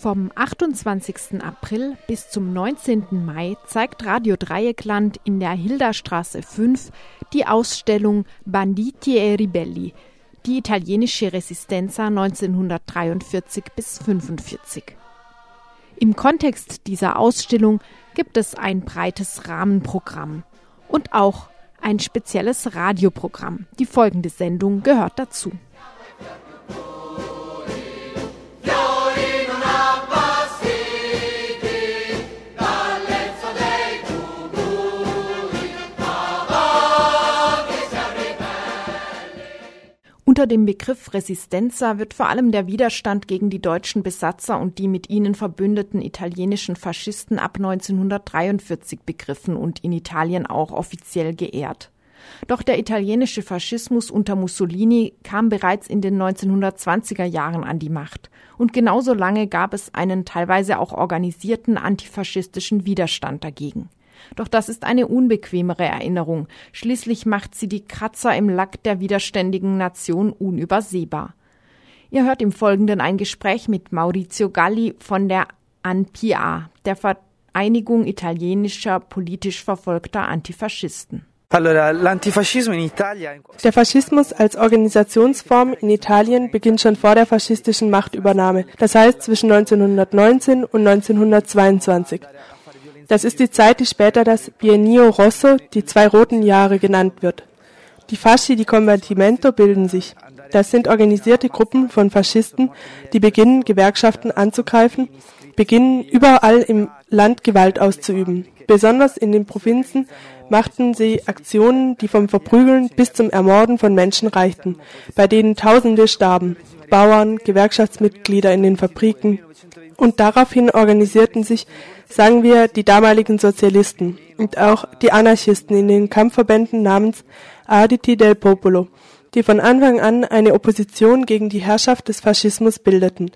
Vom 28. April bis zum 19. Mai zeigt Radio Dreieckland in der Hilderstraße 5 die Ausstellung Banditi e Ribelli, die italienische Resistenza 1943 bis 1945. Im Kontext dieser Ausstellung gibt es ein breites Rahmenprogramm und auch ein spezielles Radioprogramm. Die folgende Sendung gehört dazu. Unter dem Begriff Resistenza wird vor allem der Widerstand gegen die deutschen Besatzer und die mit ihnen verbündeten italienischen Faschisten ab 1943 begriffen und in Italien auch offiziell geehrt. Doch der italienische Faschismus unter Mussolini kam bereits in den 1920er Jahren an die Macht. Und genauso lange gab es einen teilweise auch organisierten antifaschistischen Widerstand dagegen. Doch das ist eine unbequemere Erinnerung. Schließlich macht sie die Kratzer im Lack der widerständigen Nation unübersehbar. Ihr hört im Folgenden ein Gespräch mit Maurizio Galli von der ANPA, der Vereinigung italienischer politisch verfolgter Antifaschisten. Der Faschismus als Organisationsform in Italien beginnt schon vor der faschistischen Machtübernahme, das heißt zwischen 1919 und 1922. Das ist die Zeit, die später das Biennio Rosso, die zwei roten Jahre, genannt wird. Die Fasci di Combattimento bilden sich. Das sind organisierte Gruppen von Faschisten, die beginnen, Gewerkschaften anzugreifen, beginnen, überall im Land Gewalt auszuüben. Besonders in den Provinzen machten sie Aktionen, die vom Verprügeln bis zum Ermorden von Menschen reichten, bei denen Tausende starben. Bauern, Gewerkschaftsmitglieder in den Fabriken. Und daraufhin organisierten sich sagen wir die damaligen Sozialisten und auch die Anarchisten in den Kampfverbänden namens Arditi del Popolo, die von Anfang an eine Opposition gegen die Herrschaft des Faschismus bildeten.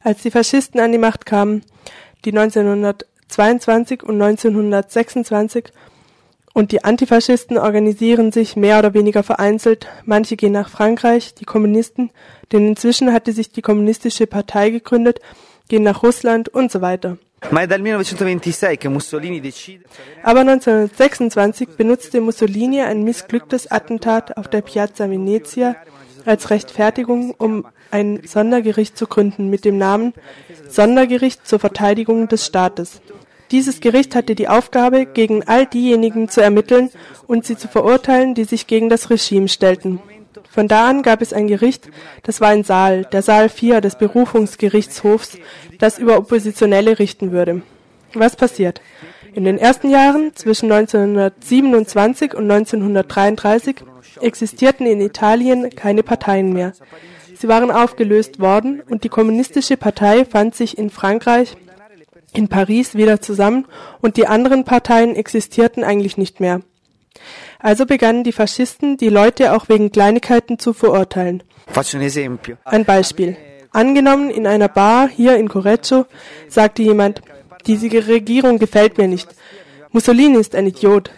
Als die Faschisten an die Macht kamen, die 1922 und 1926 und die Antifaschisten organisieren sich mehr oder weniger vereinzelt. Manche gehen nach Frankreich, die Kommunisten, denn inzwischen hatte sich die kommunistische Partei gegründet, gehen nach Russland und so weiter. Aber 1926 benutzte Mussolini ein missglücktes Attentat auf der Piazza Venezia als Rechtfertigung, um ein Sondergericht zu gründen mit dem Namen Sondergericht zur Verteidigung des Staates. Dieses Gericht hatte die Aufgabe, gegen all diejenigen zu ermitteln und sie zu verurteilen, die sich gegen das Regime stellten. Von da an gab es ein Gericht, das war ein Saal, der Saal 4 des Berufungsgerichtshofs, das über Oppositionelle richten würde. Was passiert? In den ersten Jahren zwischen 1927 und 1933 existierten in Italien keine Parteien mehr. Sie waren aufgelöst worden und die kommunistische Partei fand sich in Frankreich, in Paris wieder zusammen und die anderen Parteien existierten eigentlich nicht mehr. Also begannen die Faschisten, die Leute auch wegen Kleinigkeiten zu verurteilen. Ein Beispiel. Angenommen, in einer Bar hier in Correggio sagte jemand, diese Regierung gefällt mir nicht. Mussolini ist ein Idiot.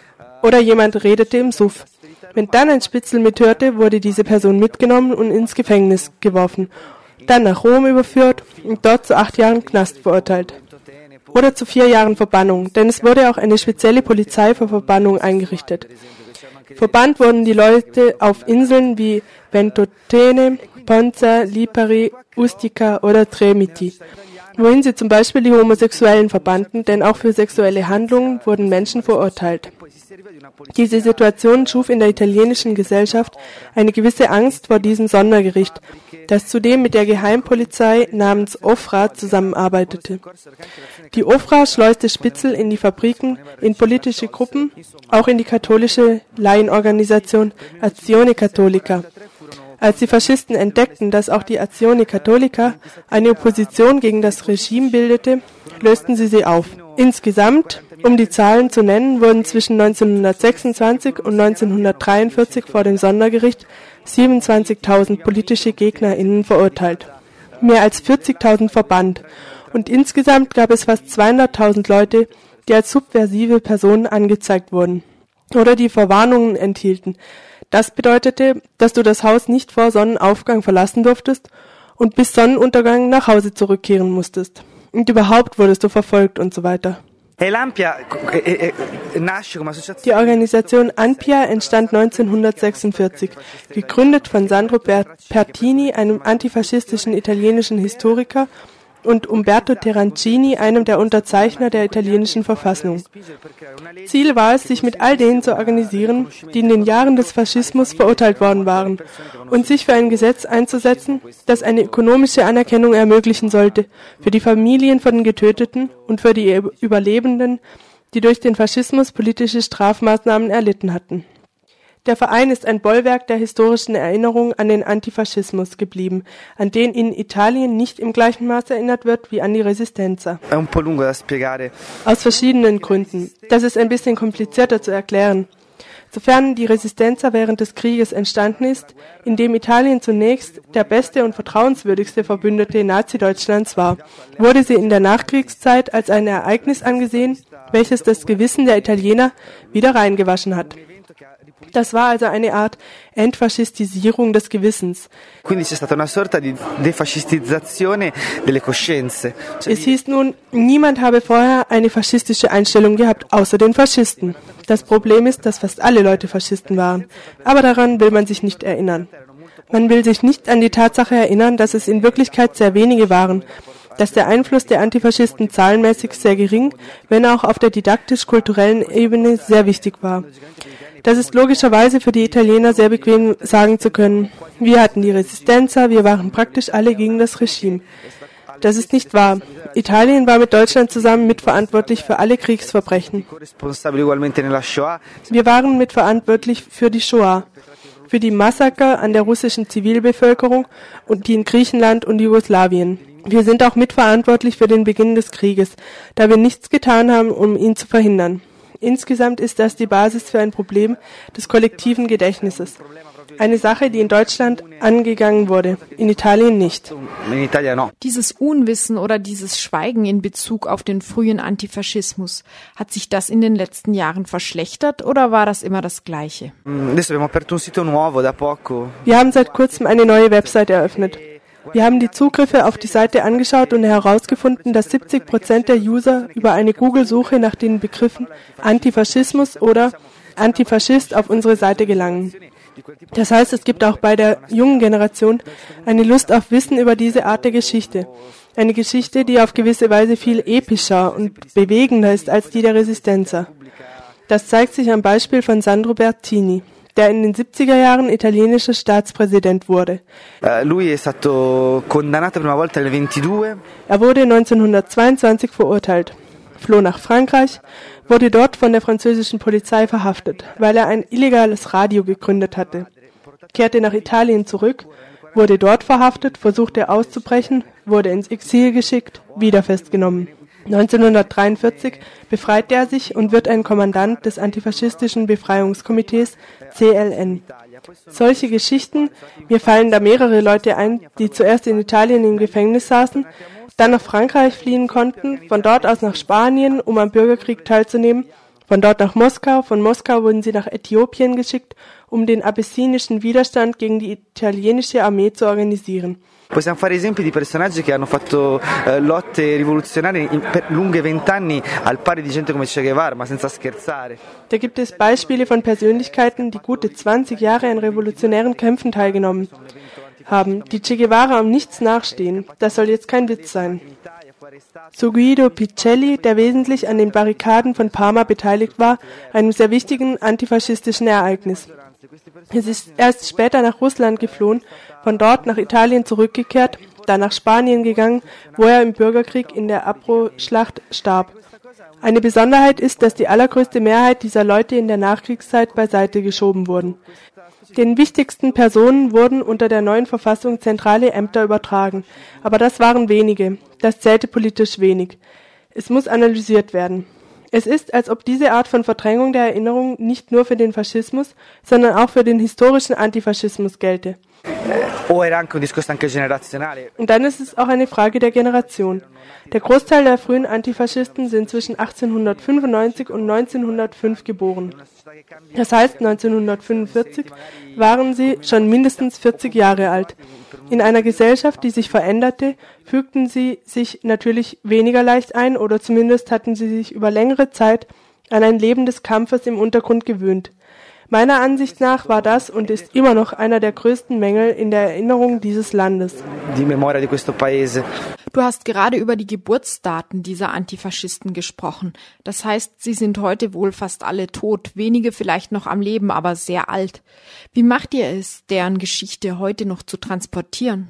Oder jemand redete im Suff. Wenn dann ein Spitzel mithörte, wurde diese Person mitgenommen und ins Gefängnis geworfen, dann nach Rom überführt und dort zu acht Jahren Knast verurteilt. Oder zu vier Jahren Verbannung, denn es wurde auch eine spezielle Polizei für Verbannung eingerichtet. Verbannt wurden die Leute auf Inseln wie Ventotene, Ponza, Lipari, Ustica oder Tremiti, wohin sie zum Beispiel die Homosexuellen verbannten, denn auch für sexuelle Handlungen wurden Menschen verurteilt. Diese Situation schuf in der italienischen Gesellschaft eine gewisse Angst vor diesem Sondergericht, das zudem mit der Geheimpolizei namens Ofra zusammenarbeitete. Die Ofra schleuste Spitzel in die Fabriken, in politische Gruppen, auch in die katholische Laienorganisation Azione Cattolica. Als die Faschisten entdeckten, dass auch die Azione Cattolica eine Opposition gegen das Regime bildete, lösten sie sie auf. Insgesamt, um die Zahlen zu nennen, wurden zwischen 1926 und 1943 vor dem Sondergericht 27.000 politische GegnerInnen verurteilt, mehr als 40.000 verbannt und insgesamt gab es fast 200.000 Leute, die als subversive Personen angezeigt wurden oder die Verwarnungen enthielten. Das bedeutete, dass du das Haus nicht vor Sonnenaufgang verlassen durftest und bis Sonnenuntergang nach Hause zurückkehren musstest. Und überhaupt wurdest du verfolgt und so weiter. Die Organisation ANPIA entstand 1946, gegründet von Sandro Pertini, einem antifaschistischen italienischen Historiker und Umberto Terrancini, einem der Unterzeichner der italienischen Verfassung. Ziel war es, sich mit all denen zu organisieren, die in den Jahren des Faschismus verurteilt worden waren, und sich für ein Gesetz einzusetzen, das eine ökonomische Anerkennung ermöglichen sollte für die Familien von den Getöteten und für die Überlebenden, die durch den Faschismus politische Strafmaßnahmen erlitten hatten. Der Verein ist ein Bollwerk der historischen Erinnerung an den Antifaschismus geblieben, an den in Italien nicht im gleichen Maß erinnert wird wie an die Resistenza. Aus verschiedenen Gründen. Das ist ein bisschen komplizierter zu erklären. Sofern die Resistenza während des Krieges entstanden ist, in dem Italien zunächst der beste und vertrauenswürdigste Verbündete Nazi-Deutschlands war, wurde sie in der Nachkriegszeit als ein Ereignis angesehen, welches das Gewissen der Italiener wieder reingewaschen hat. Das war also eine Art Entfaschistisierung des Gewissens. Es hieß nun, niemand habe vorher eine faschistische Einstellung gehabt, außer den Faschisten. Das Problem ist, dass fast alle Leute Faschisten waren. Aber daran will man sich nicht erinnern. Man will sich nicht an die Tatsache erinnern, dass es in Wirklichkeit sehr wenige waren, dass der Einfluss der Antifaschisten zahlenmäßig sehr gering, wenn auch auf der didaktisch-kulturellen Ebene sehr wichtig war. Das ist logischerweise für die Italiener sehr bequem sagen zu können. Wir hatten die Resistenza, wir waren praktisch alle gegen das Regime. Das ist nicht wahr. Italien war mit Deutschland zusammen mitverantwortlich für alle Kriegsverbrechen. Wir waren mitverantwortlich für die Shoah, für die Massaker an der russischen Zivilbevölkerung und die in Griechenland und Jugoslawien. Wir sind auch mitverantwortlich für den Beginn des Krieges, da wir nichts getan haben, um ihn zu verhindern. Insgesamt ist das die Basis für ein Problem des kollektiven Gedächtnisses. Eine Sache, die in Deutschland angegangen wurde, in Italien nicht. Dieses Unwissen oder dieses Schweigen in Bezug auf den frühen Antifaschismus, hat sich das in den letzten Jahren verschlechtert oder war das immer das Gleiche? Wir haben seit kurzem eine neue Website eröffnet. Wir haben die Zugriffe auf die Seite angeschaut und herausgefunden, dass 70 Prozent der User über eine Google-Suche nach den Begriffen Antifaschismus oder Antifaschist auf unsere Seite gelangen. Das heißt, es gibt auch bei der jungen Generation eine Lust auf Wissen über diese Art der Geschichte. Eine Geschichte, die auf gewisse Weise viel epischer und bewegender ist als die der Resistenza. Das zeigt sich am Beispiel von Sandro Bertini der in den 70er Jahren italienischer Staatspräsident wurde. Uh, er wurde 1922 verurteilt, floh nach Frankreich, wurde dort von der französischen Polizei verhaftet, weil er ein illegales Radio gegründet hatte, kehrte nach Italien zurück, wurde dort verhaftet, versuchte auszubrechen, wurde ins Exil geschickt, wieder festgenommen. 1943 befreit er sich und wird ein Kommandant des antifaschistischen Befreiungskomitees CLN. Solche Geschichten, mir fallen da mehrere Leute ein, die zuerst in Italien im Gefängnis saßen, dann nach Frankreich fliehen konnten, von dort aus nach Spanien, um am Bürgerkrieg teilzunehmen, von dort nach Moskau, von Moskau wurden sie nach Äthiopien geschickt, um den abessinischen Widerstand gegen die italienische Armee zu organisieren. Possiamo fare esempi di personaggi che hanno fatto eh, lotte rivoluzionarie in, per lunghe vent'anni al pari di gente come Che Guevara, ma senza scherzare. Da gibt es Beispiele von Persönlichkeiten, die gute 20 Jahre an revolutionären Kämpfen teilgenommen haben, die Che Guevara um nichts nachstehen. Das soll jetzt kein Witz sein. Zu Guido Picelli, der wesentlich an den Barrikaden von Parma beteiligt war, einem sehr wichtigen antifaschistischen Ereignis. Es ist erst später nach Russland geflohen, von dort nach Italien zurückgekehrt, dann nach Spanien gegangen, wo er im Bürgerkrieg in der Abro-Schlacht starb. Eine Besonderheit ist, dass die allergrößte Mehrheit dieser Leute in der Nachkriegszeit beiseite geschoben wurden. Den wichtigsten Personen wurden unter der neuen Verfassung zentrale Ämter übertragen, aber das waren wenige, das zählte politisch wenig. Es muss analysiert werden. Es ist, als ob diese Art von Verdrängung der Erinnerung nicht nur für den Faschismus, sondern auch für den historischen Antifaschismus gelte. Und dann ist es auch eine Frage der Generation. Der Großteil der frühen Antifaschisten sind zwischen 1895 und 1905 geboren. Das heißt, 1945 waren sie schon mindestens 40 Jahre alt. In einer Gesellschaft, die sich veränderte, fügten sie sich natürlich weniger leicht ein oder zumindest hatten sie sich über längere Zeit an ein Leben des Kampfes im Untergrund gewöhnt. Meiner Ansicht nach war das und ist immer noch einer der größten Mängel in der Erinnerung dieses Landes. Du hast gerade über die Geburtsdaten dieser Antifaschisten gesprochen. Das heißt, sie sind heute wohl fast alle tot, wenige vielleicht noch am Leben, aber sehr alt. Wie macht ihr es, deren Geschichte heute noch zu transportieren?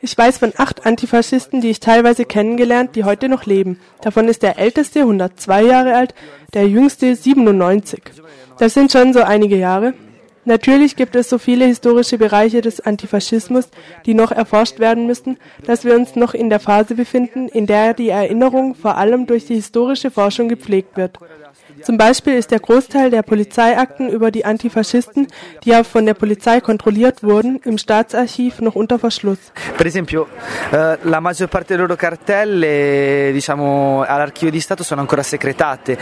Ich weiß von acht Antifaschisten, die ich teilweise kennengelernt, die heute noch leben. Davon ist der älteste 102 Jahre alt, der jüngste 97. Das sind schon so einige Jahre. Natürlich gibt es so viele historische Bereiche des Antifaschismus, die noch erforscht werden müssen, dass wir uns noch in der Phase befinden, in der die Erinnerung vor allem durch die historische Forschung gepflegt wird. Zum Beispiel ist der Großteil der Polizeiakten über die Antifaschisten, die ja von der Polizei kontrolliert wurden, im Staatsarchiv noch unter Verschluss. Per esempio, eh, la maggior parte delle loro cartelle, diciamo, all'archivio di Stato sono ancora segretate.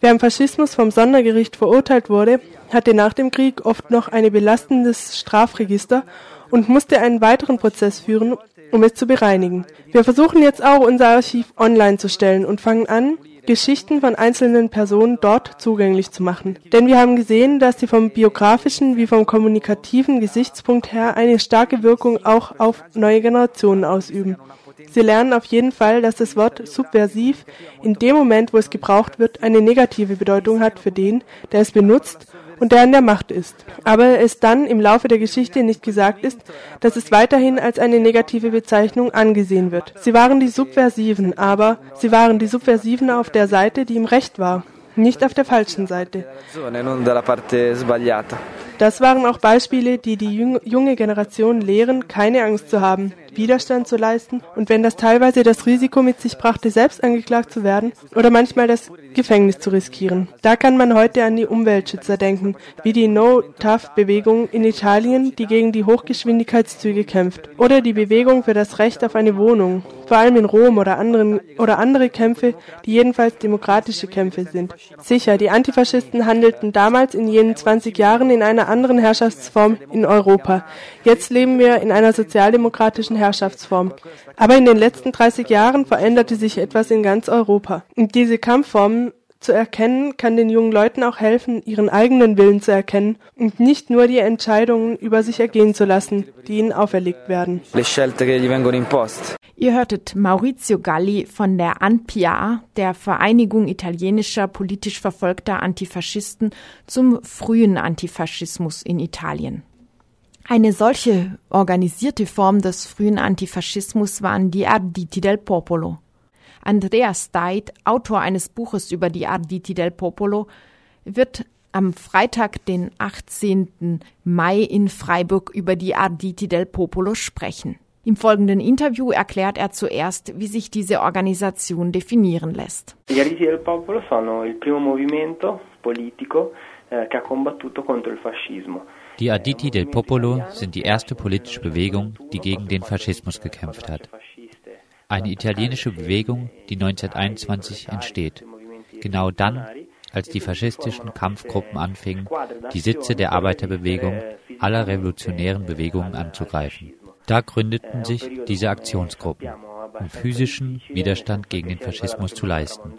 Wer im Faschismus vom Sondergericht verurteilt wurde, hatte nach dem Krieg oft noch ein belastendes Strafregister und musste einen weiteren Prozess führen, um es zu bereinigen. Wir versuchen jetzt auch unser Archiv online zu stellen und fangen an, Geschichten von einzelnen Personen dort zugänglich zu machen. Denn wir haben gesehen, dass sie vom biografischen wie vom kommunikativen Gesichtspunkt her eine starke Wirkung auch auf neue Generationen ausüben. Sie lernen auf jeden Fall, dass das Wort subversiv in dem Moment, wo es gebraucht wird, eine negative Bedeutung hat für den, der es benutzt und der an der Macht ist. Aber es dann im Laufe der Geschichte nicht gesagt ist, dass es weiterhin als eine negative Bezeichnung angesehen wird. Sie waren die Subversiven, aber sie waren die Subversiven auf der Seite, die im Recht war, nicht auf der falschen Seite. Das waren auch Beispiele, die die junge Generation lehren, keine Angst zu haben, Widerstand zu leisten und wenn das teilweise das Risiko mit sich brachte, selbst angeklagt zu werden oder manchmal das Gefängnis zu riskieren. Da kann man heute an die Umweltschützer denken, wie die No-Tough-Bewegung in Italien, die gegen die Hochgeschwindigkeitszüge kämpft, oder die Bewegung für das Recht auf eine Wohnung, vor allem in Rom oder anderen oder andere Kämpfe, die jedenfalls demokratische Kämpfe sind. Sicher, die Antifaschisten handelten damals in jenen 20 Jahren in einer anderen Herrschaftsform in Europa. Jetzt leben wir in einer sozialdemokratischen Herrschaftsform. Aber in den letzten 30 Jahren veränderte sich etwas in ganz Europa. Und diese Kampfformen zu erkennen, kann den jungen Leuten auch helfen, ihren eigenen Willen zu erkennen und nicht nur die Entscheidungen über sich ergehen zu lassen, die ihnen auferlegt werden. Ihr hörtet Maurizio Galli von der ANPIA, der Vereinigung italienischer politisch verfolgter Antifaschisten zum frühen Antifaschismus in Italien. Eine solche organisierte Form des frühen Antifaschismus waren die Arditi del Popolo. Andreas Steit, Autor eines Buches über die Arditi del Popolo, wird am Freitag, den 18. Mai in Freiburg über die Arditi del Popolo sprechen. Im folgenden Interview erklärt er zuerst, wie sich diese Organisation definieren lässt. Die Arditi del Popolo sono il primo movimento politico eh, che ha combattuto contro il fascismo. Die Aditi del Popolo sind die erste politische Bewegung, die gegen den Faschismus gekämpft hat. Eine italienische Bewegung, die 1921 entsteht. Genau dann, als die faschistischen Kampfgruppen anfingen, die Sitze der Arbeiterbewegung aller revolutionären Bewegungen anzugreifen. Da gründeten sich diese Aktionsgruppen, um physischen Widerstand gegen den Faschismus zu leisten.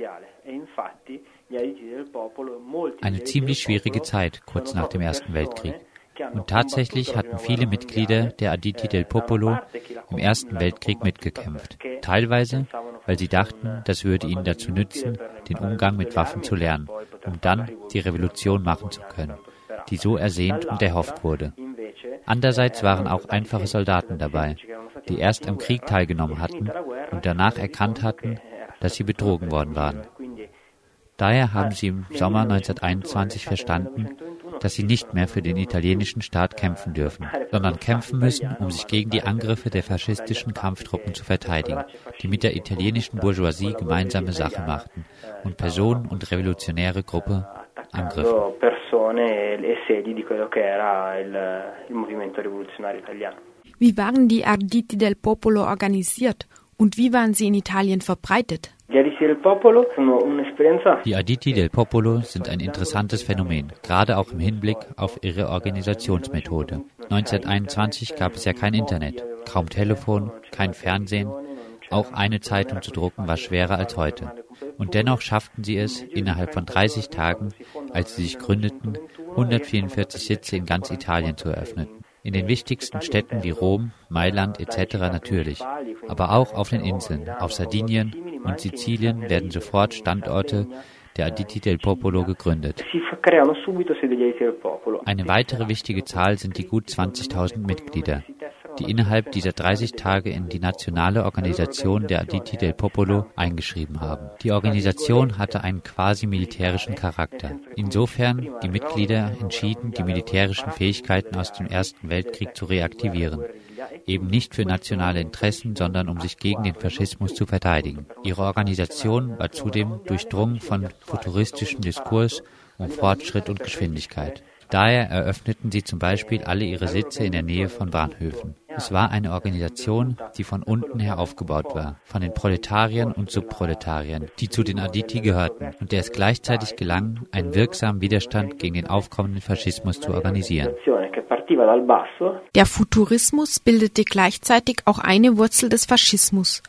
Eine ziemlich schwierige Zeit kurz nach dem Ersten Weltkrieg. Und tatsächlich hatten viele Mitglieder der Aditi del Popolo im Ersten Weltkrieg mitgekämpft. Teilweise, weil sie dachten, das würde ihnen dazu nützen, den Umgang mit Waffen zu lernen, um dann die Revolution machen zu können, die so ersehnt und erhofft wurde. Andererseits waren auch einfache Soldaten dabei, die erst am Krieg teilgenommen hatten und danach erkannt hatten, dass sie betrogen worden waren. Daher haben sie im Sommer 1921 verstanden, dass sie nicht mehr für den italienischen Staat kämpfen dürfen, sondern kämpfen müssen, um sich gegen die Angriffe der faschistischen Kampftruppen zu verteidigen, die mit der italienischen Bourgeoisie gemeinsame Sache machten und Personen und revolutionäre Gruppe angriffen. Persone e sedi di quello che era il, il movimento rivoluzionario italiano. Wie waren die Arditi del Popolo organisiert und wie waren sie in Italien verbreitet? Die Aditi del Popolo sind ein interessantes Phänomen, gerade auch im Hinblick auf ihre Organisationsmethode. 1921 gab es ja kein Internet, kaum Telefon, kein Fernsehen. Auch eine Zeitung zu drucken war schwerer als heute. Und dennoch schafften sie es, innerhalb von 30 Tagen, als sie sich gründeten, 144 Sitze in ganz Italien zu eröffnen. In den wichtigsten Städten wie Rom, Mailand etc. natürlich, aber auch auf den Inseln, auf Sardinien und Sizilien werden sofort Standorte der Aditi del Popolo gegründet. Eine weitere wichtige Zahl sind die gut 20.000 Mitglieder die innerhalb dieser 30 Tage in die nationale Organisation der Aditi del Popolo eingeschrieben haben. Die Organisation hatte einen quasi militärischen Charakter. Insofern die Mitglieder entschieden, die militärischen Fähigkeiten aus dem Ersten Weltkrieg zu reaktivieren. Eben nicht für nationale Interessen, sondern um sich gegen den Faschismus zu verteidigen. Ihre Organisation war zudem durchdrungen von futuristischem Diskurs um Fortschritt und Geschwindigkeit. Daher eröffneten sie zum Beispiel alle ihre Sitze in der Nähe von Bahnhöfen. Es war eine Organisation, die von unten her aufgebaut war, von den Proletariern und Subproletariern, die zu den Aditi gehörten und der es gleichzeitig gelang, einen wirksamen Widerstand gegen den aufkommenden Faschismus zu organisieren. Der Futurismus bildete gleichzeitig auch eine Wurzel des Faschismus.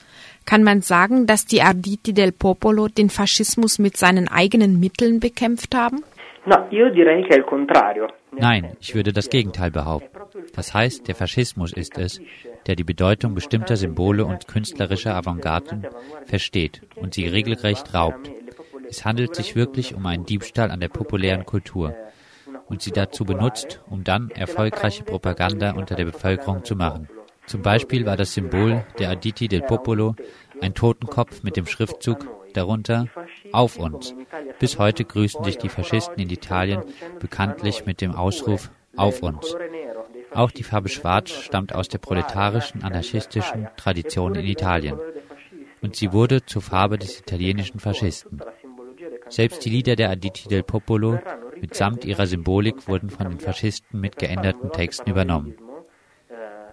Kann man sagen, dass die Arditi del Popolo den Faschismus mit seinen eigenen Mitteln bekämpft haben? Nein, ich würde das Gegenteil behaupten. Das heißt, der Faschismus ist es, der die Bedeutung bestimmter Symbole und künstlerischer Avantgarden versteht und sie regelrecht raubt. Es handelt sich wirklich um einen Diebstahl an der populären Kultur und sie dazu benutzt, um dann erfolgreiche Propaganda unter der Bevölkerung zu machen. Zum Beispiel war das Symbol der Aditi del Popolo ein Totenkopf mit dem Schriftzug darunter Auf uns. Bis heute grüßen sich die Faschisten in Italien bekanntlich mit dem Ausruf Auf uns. Auch die Farbe Schwarz stammt aus der proletarischen anarchistischen Tradition in Italien. Und sie wurde zur Farbe des italienischen Faschisten. Selbst die Lieder der Aditi del Popolo mitsamt ihrer Symbolik wurden von den Faschisten mit geänderten Texten übernommen.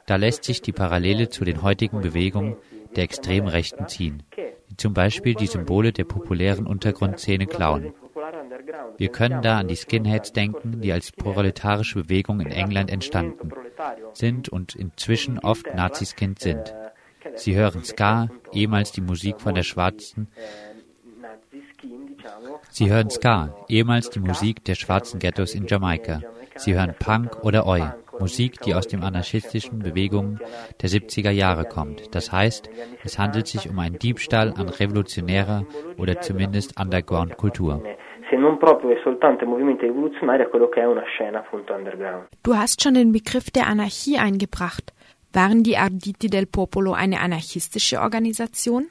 Da lässt sich die Parallele zu den heutigen Bewegungen der extremen Rechten ziehen die zum Beispiel die Symbole der populären Untergrundszene klauen. Wir können da an die Skinheads denken, die als proletarische Bewegung in England entstanden sind und inzwischen oft Naziskind sind. Sie hören Ska, ehemals die Musik von der schwarzen Sie hören Ska, ehemals die Musik der schwarzen Ghettos in Jamaika. Sie hören Punk oder Oi, Musik, die aus den anarchistischen Bewegungen der 70er Jahre kommt. Das heißt, es handelt sich um einen Diebstahl an revolutionärer oder zumindest Underground-Kultur. Du hast schon den Begriff der Anarchie eingebracht. Waren die Arditi del Popolo eine anarchistische Organisation?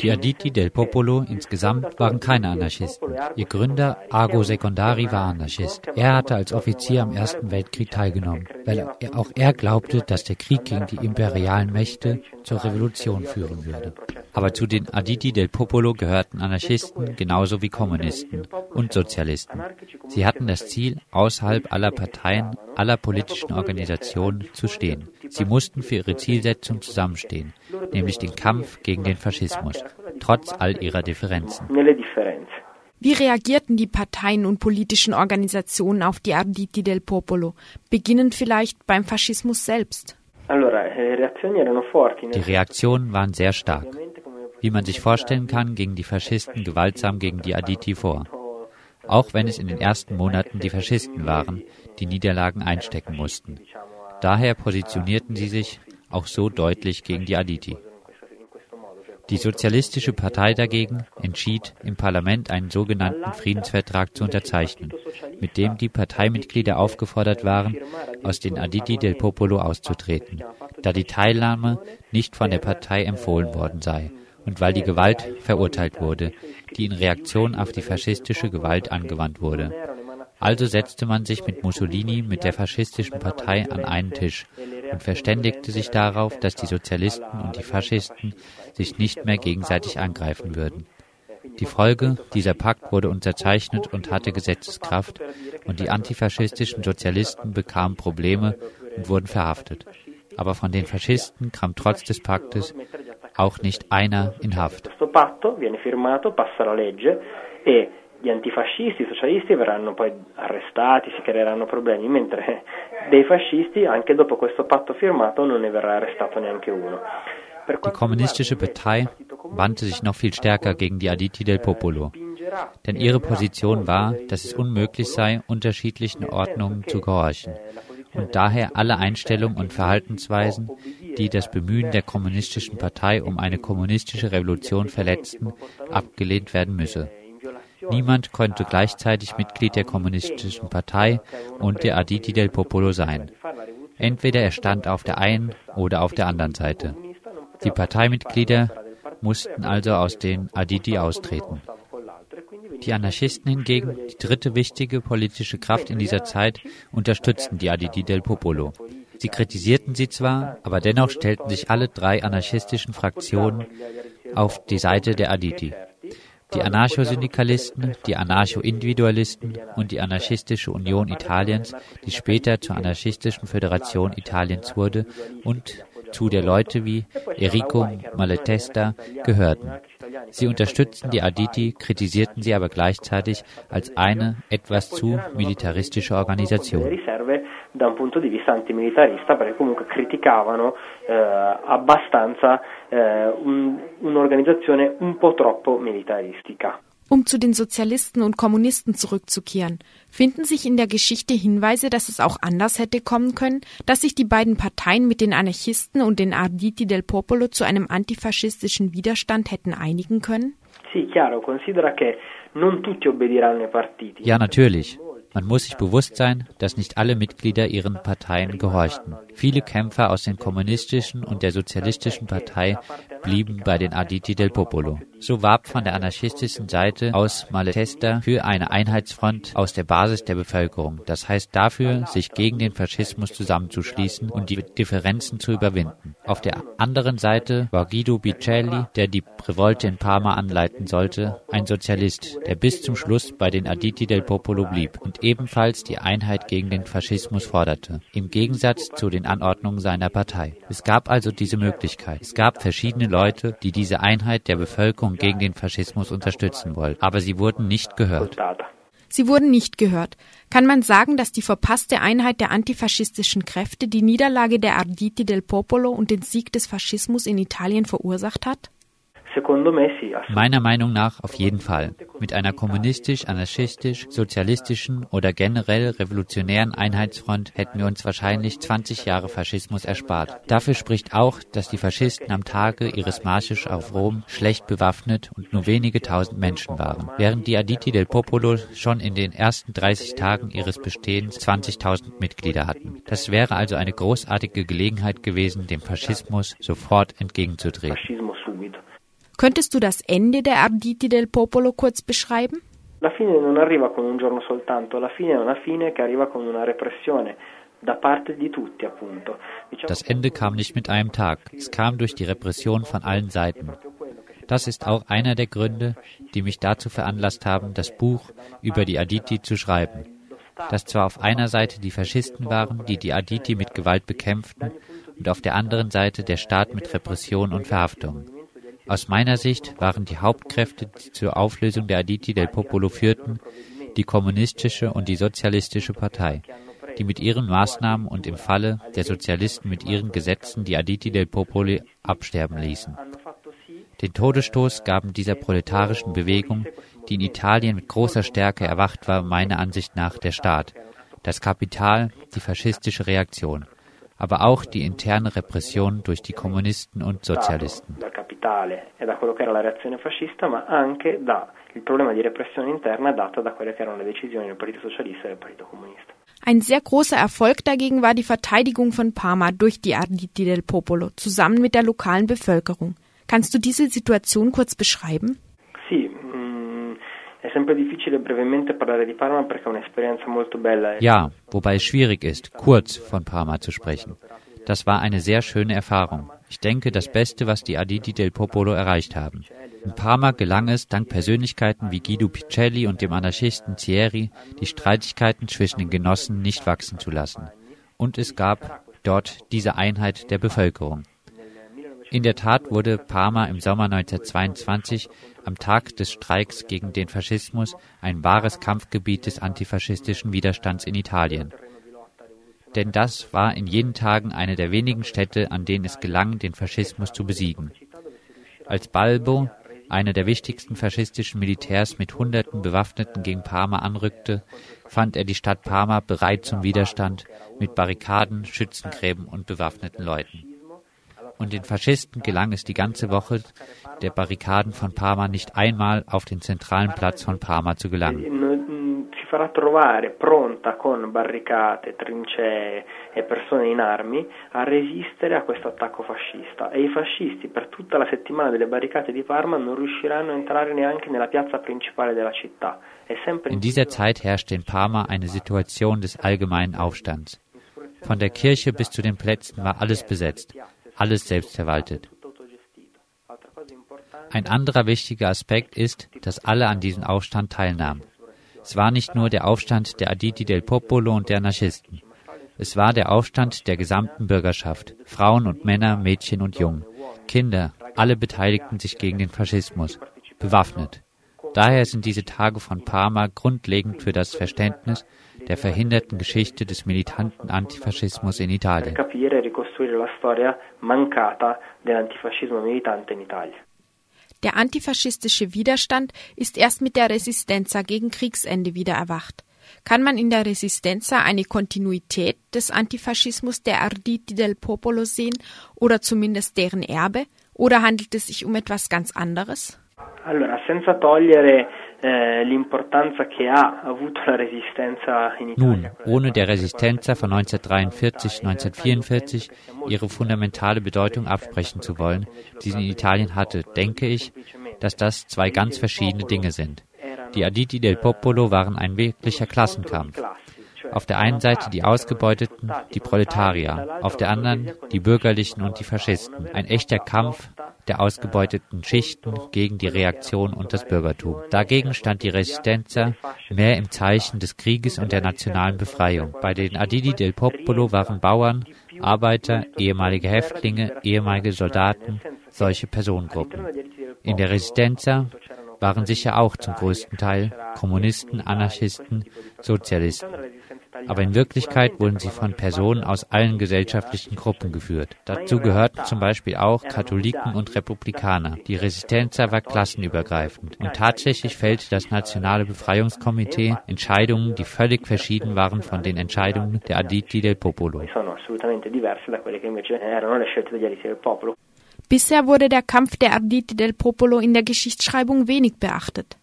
Die Arditi del Popolo insgesamt waren keine Anarchisten. Ihr Gründer Ago Secondari war Anarchist. Er hatte als Offizier am Ersten Weltkrieg teilgenommen, weil auch er glaubte, dass der Krieg gegen die imperialen Mächte zur Revolution führen würde. Aber zu den Aditi del Popolo gehörten Anarchisten genauso wie Kommunisten und Sozialisten. Sie hatten das Ziel, außerhalb aller Parteien, aller politischen Organisationen zu stehen. Sie mussten für ihre Zielsetzung zusammenstehen, nämlich den Kampf gegen den Faschismus, trotz all ihrer Differenzen. Wie reagierten die Parteien und politischen Organisationen auf die Arditi del Popolo, beginnend vielleicht beim Faschismus selbst? Die Reaktionen waren sehr stark. Wie man sich vorstellen kann, gingen die Faschisten gewaltsam gegen die Aditi vor. Auch wenn es in den ersten Monaten die Faschisten waren, die Niederlagen einstecken mussten. Daher positionierten sie sich auch so deutlich gegen die Aditi. Die Sozialistische Partei dagegen entschied, im Parlament einen sogenannten Friedensvertrag zu unterzeichnen, mit dem die Parteimitglieder aufgefordert waren, aus den Aditi del Popolo auszutreten, da die Teilnahme nicht von der Partei empfohlen worden sei und weil die Gewalt verurteilt wurde, die in Reaktion auf die faschistische Gewalt angewandt wurde. Also setzte man sich mit Mussolini, mit der faschistischen Partei an einen Tisch und verständigte sich darauf, dass die Sozialisten und die Faschisten sich nicht mehr gegenseitig angreifen würden. Die Folge, dieser Pakt wurde unterzeichnet und hatte Gesetzeskraft und die antifaschistischen Sozialisten bekamen Probleme und wurden verhaftet. Aber von den Faschisten kam trotz des Paktes auch nicht einer in Haft. E gli antifascisti, i socialisti verranno poi arrestati, si creeranno problemi, mentre dei fascisti anche dopo questo patto firmato non ne verrà arrestato neanche uno. Die kommunistische Partei wandte sich noch viel stärker gegen die Aditi del Popolo, denn ihre Position war, dass es unmöglich sei, unterschiedlichen Ordnungen zu gehorchen und daher alle Einstellungen und Verhaltensweisen, die das Bemühen der kommunistischen Partei um eine kommunistische Revolution verletzten, abgelehnt werden müsse. Niemand konnte gleichzeitig Mitglied der kommunistischen Partei und der Aditi del Popolo sein. Entweder er stand auf der einen oder auf der anderen Seite. Die Parteimitglieder mussten also aus den Aditi austreten. Die Anarchisten hingegen, die dritte wichtige politische Kraft in dieser Zeit, unterstützten die Aditi del Popolo. Sie kritisierten sie zwar, aber dennoch stellten sich alle drei anarchistischen Fraktionen auf die Seite der Aditi. Die Anarchosyndikalisten, die Anarcho-Individualisten und die Anarchistische Union Italiens, die später zur Anarchistischen Föderation Italiens wurde und zu der Leute wie Enrico Malatesta gehörten. Sie unterstützten die Aditi, kritisierten sie aber gleichzeitig als eine etwas zu militaristische Organisation. Da un punto di vista antimilitarista perché comunque criticavano eh, abbastanza eh, un, un'organizzazione un po' troppo militaristica. Um zu den Sozialisten und Kommunisten zurückzukehren, finden sich in der Geschichte Hinweise, dass es auch anders hätte kommen können, dass sich die beiden Parteien mit den Anarchisten und den Arditi del Popolo zu einem antifaschistischen Widerstand hätten einigen können? Ja, natürlich. Man muss sich bewusst sein, dass nicht alle Mitglieder ihren Parteien gehorchten. Viele Kämpfer aus den kommunistischen und der sozialistischen Partei blieben bei den Aditi del Popolo. So warb von der anarchistischen Seite aus Malatesta für eine Einheitsfront aus der Basis der Bevölkerung, das heißt dafür, sich gegen den Faschismus zusammenzuschließen und die Differenzen zu überwinden. Auf der anderen Seite war Guido Bicelli, der die Revolte in Parma anleiten sollte, ein Sozialist, der bis zum Schluss bei den Aditi del Popolo blieb und ebenfalls die Einheit gegen den Faschismus forderte, im Gegensatz zu den Anordnungen seiner Partei. Es gab also diese Möglichkeit. Es gab verschiedene Leute, die diese Einheit der Bevölkerung gegen den Faschismus unterstützen wollten, aber sie wurden nicht gehört. Sie wurden nicht gehört. Kann man sagen, dass die verpasste Einheit der antifaschistischen Kräfte die Niederlage der Arditi del Popolo und den Sieg des Faschismus in Italien verursacht hat? Meiner Meinung nach auf jeden Fall. Mit einer kommunistisch, anarchistisch, sozialistischen oder generell revolutionären Einheitsfront hätten wir uns wahrscheinlich 20 Jahre Faschismus erspart. Dafür spricht auch, dass die Faschisten am Tage ihres Marsches auf Rom schlecht bewaffnet und nur wenige tausend Menschen waren, während die Aditi del Popolo schon in den ersten 30 Tagen ihres Bestehens 20.000 Mitglieder hatten. Das wäre also eine großartige Gelegenheit gewesen, dem Faschismus sofort entgegenzutreten. Könntest du das Ende der Arditi del Popolo kurz beschreiben? La fine non arriva con un giorno soltanto, la fine è una fine che arriva con una repressione. Das Ende kam nicht mit einem Tag, es kam durch die Repression von allen Seiten. Das ist auch einer der Gründe, die mich dazu veranlasst haben, das Buch über die Aditi zu schreiben. Dass zwar auf einer Seite die Faschisten waren, die die Aditi mit Gewalt bekämpften, und auf der anderen Seite der Staat mit Repression und Verhaftungen. Aus meiner Sicht waren die Hauptkräfte, die zur Auflösung der Aditi del Popolo führten, die kommunistische und die sozialistische Partei, die mit ihren Maßnahmen und im Falle der Sozialisten mit ihren Gesetzen die Aditi del Popolo absterben ließen. Den Todesstoß gaben dieser proletarischen Bewegung, die in Italien mit großer Stärke erwacht war, meiner Ansicht nach der Staat, das Kapital, die faschistische Reaktion aber auch die interne Repression durch die Kommunisten und Sozialisten. Ein sehr großer Erfolg dagegen war die Verteidigung von Parma durch die Arditi del Popolo zusammen mit der lokalen Bevölkerung. Kannst du diese Situation kurz beschreiben? Ja, wobei es schwierig ist, kurz von Parma zu sprechen. Das war eine sehr schöne Erfahrung. Ich denke, das Beste, was die Aditi del Popolo erreicht haben. In Parma gelang es, dank Persönlichkeiten wie Guido Picelli und dem Anarchisten Thierry, die Streitigkeiten zwischen den Genossen nicht wachsen zu lassen. Und es gab dort diese Einheit der Bevölkerung. In der Tat wurde Parma im Sommer 1922 am Tag des Streiks gegen den Faschismus ein wahres Kampfgebiet des antifaschistischen Widerstands in Italien. Denn das war in jenen Tagen eine der wenigen Städte, an denen es gelang, den Faschismus zu besiegen. Als Balbo einer der wichtigsten faschistischen Militärs mit hunderten Bewaffneten gegen Parma anrückte, fand er die Stadt Parma bereit zum Widerstand mit Barrikaden, Schützengräben und bewaffneten Leuten. Und den Faschisten gelang es die ganze Woche, der Barrikaden von Parma nicht einmal auf den zentralen Platz von Parma zu gelangen farà trovare pronta con barricate, trincee e persone in armi a resistere a questo attacco fascista e i fascisti per tutta la settimana delle barricate di Parma non riusciranno a entrare neanche nella piazza principale della città. In dieser Zeit herrschte in Parma eine Situation des allgemeinen Aufstands. Von der Kirche bis zu den Plätzen war alles besetzt, alles selbstverwaltet. Ein anderer wichtiger Aspekt ist, dass alle an diesem Aufstand teilnahmen. Es war nicht nur der Aufstand der Aditi del Popolo und der Anarchisten. Es war der Aufstand der gesamten Bürgerschaft, Frauen und Männer, Mädchen und Jungen, Kinder, alle beteiligten sich gegen den Faschismus, bewaffnet. Daher sind diese Tage von Parma grundlegend für das Verständnis der verhinderten Geschichte des militanten Antifaschismus in Italien. Der antifaschistische Widerstand ist erst mit der Resistenza gegen Kriegsende wieder erwacht. Kann man in der Resistenza eine Kontinuität des Antifaschismus der Arditi del Popolo sehen oder zumindest deren Erbe? Oder handelt es sich um etwas ganz anderes? Allora, senza togliere eh, l'importanza che ha avuto la Resistenza in Italia. Nun, ohne der Resistenza von 1943-1944 ihre fundamentale Bedeutung absprechen zu wollen, die sie in Italien hatte, denke ich, dass das zwei ganz verschiedene Dinge sind. Die Aditi del Popolo waren ein wirklicher Klassenkampf. Auf der einen Seite die Ausgebeuteten, die Proletarier, auf der anderen die Bürgerlichen und die Faschisten. Ein echter Kampf der ausgebeuteten Schichten gegen die Reaktion und das Bürgertum. Dagegen stand die Resistenza mehr im Zeichen des Krieges und der nationalen Befreiung. Bei den Adidi del Popolo waren Bauern, Arbeiter, ehemalige Häftlinge, ehemalige Soldaten, solche Personengruppen. In der Resistenza waren sicher auch zum größten Teil Kommunisten, Anarchisten, Sozialisten aber in Wirklichkeit wurden sie von Personen aus allen gesellschaftlichen Gruppen geführt. Dazu gehörten zum Beispiel auch Katholiken und Republikaner. Die Resistenza war klassenübergreifend und tatsächlich fällte das Nationale Befreiungskomitee Entscheidungen, die völlig verschieden waren von den Entscheidungen der Aditi del Popolo. Bisher wurde der Kampf der Arditi del Popolo in der Geschichtsschreibung wenig beachtet.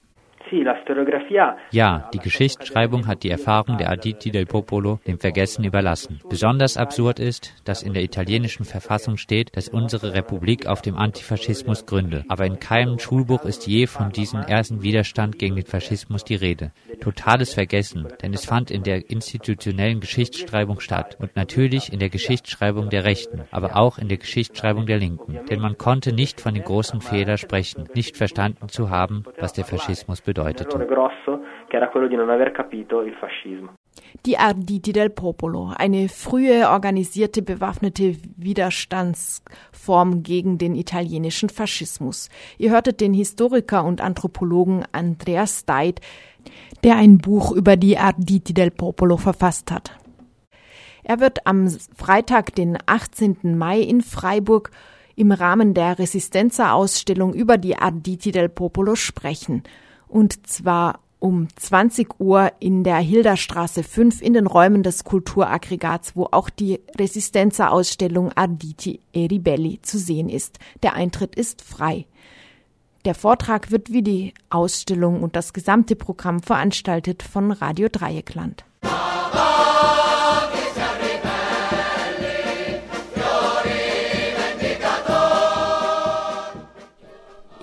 Ja, die Geschichtsschreibung hat die Erfahrung der Aditi del Popolo dem Vergessen überlassen. Besonders absurd ist, dass in der italienischen Verfassung steht, dass unsere Republik auf dem Antifaschismus gründe. Aber in keinem Schulbuch ist je von diesem ersten Widerstand gegen den Faschismus die Rede. Totales Vergessen, denn es fand in der institutionellen Geschichtsschreibung statt und natürlich in der Geschichtsschreibung der Rechten, aber auch in der Geschichtsschreibung der Linken. Denn man konnte nicht von den großen Fehlern sprechen, nicht verstanden zu haben, was der Faschismus bedeutet bedeutete. Die Arditi del Popolo, eine frühe organisierte bewaffnete Widerstandsform gegen den italienischen Faschismus. Ihr hörtet den Historiker und Anthropologen Andreas Steit, der ein Buch über die Arditi del Popolo verfasst hat. Er wird am Freitag, den 18. Mai in Freiburg im Rahmen der Resistenza-Ausstellung über die Arditi del Popolo sprechen und zwar um 20 Uhr in der Hilderstraße 5 in den Räumen des Kulturaggregats, wo auch die Resistenza-Ausstellung Arditi e Ribelli zu sehen ist. Der Eintritt ist frei. Der Vortrag wird wie die Ausstellung und das gesamte Programm veranstaltet von Radio Dreieckland.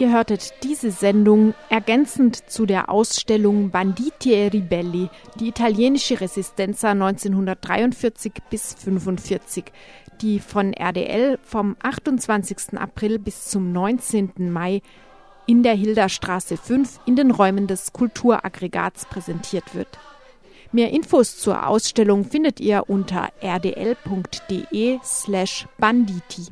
Ihr hörtet diese Sendung ergänzend zu der Ausstellung Banditi e Ribelli, die italienische Resistenza 1943 bis 45, die von RDL vom 28. April bis zum 19. Mai in der Hilderstraße 5 in den Räumen des Kulturaggregats präsentiert wird. Mehr Infos zur Ausstellung findet ihr unter rdl.de slash banditi.